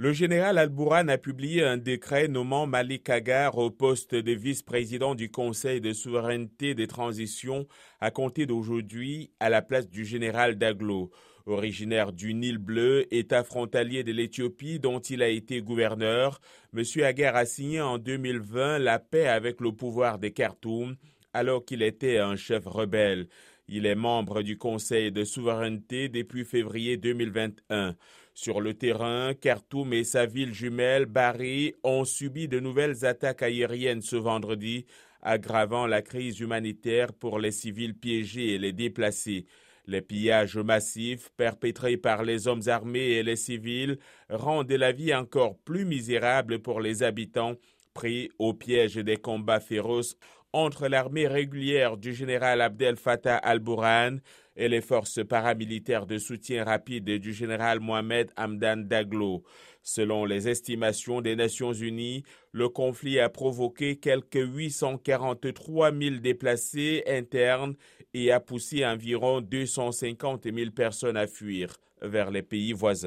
Le général Al-Bourhan a publié un décret nommant Malik Agar au poste de vice-président du Conseil de souveraineté des transitions à compter d'aujourd'hui à la place du général Daglo. Originaire du Nil Bleu, État frontalier de l'Éthiopie dont il a été gouverneur, M. Agar a signé en 2020 la paix avec le pouvoir de Khartoum alors qu'il était un chef rebelle. Il est membre du Conseil de souveraineté depuis février 2021. Sur le terrain, Khartoum et sa ville jumelle, Bari, ont subi de nouvelles attaques aériennes ce vendredi, aggravant la crise humanitaire pour les civils piégés et les déplacés. Les pillages massifs perpétrés par les hommes armés et les civils rendent la vie encore plus misérable pour les habitants au piège des combats féroces entre l'armée régulière du général Abdel Fattah al-Burhan et les forces paramilitaires de soutien rapide du général Mohamed Hamdan Daglo. Selon les estimations des Nations Unies, le conflit a provoqué quelques 843 000 déplacés internes et a poussé environ 250 000 personnes à fuir vers les pays voisins.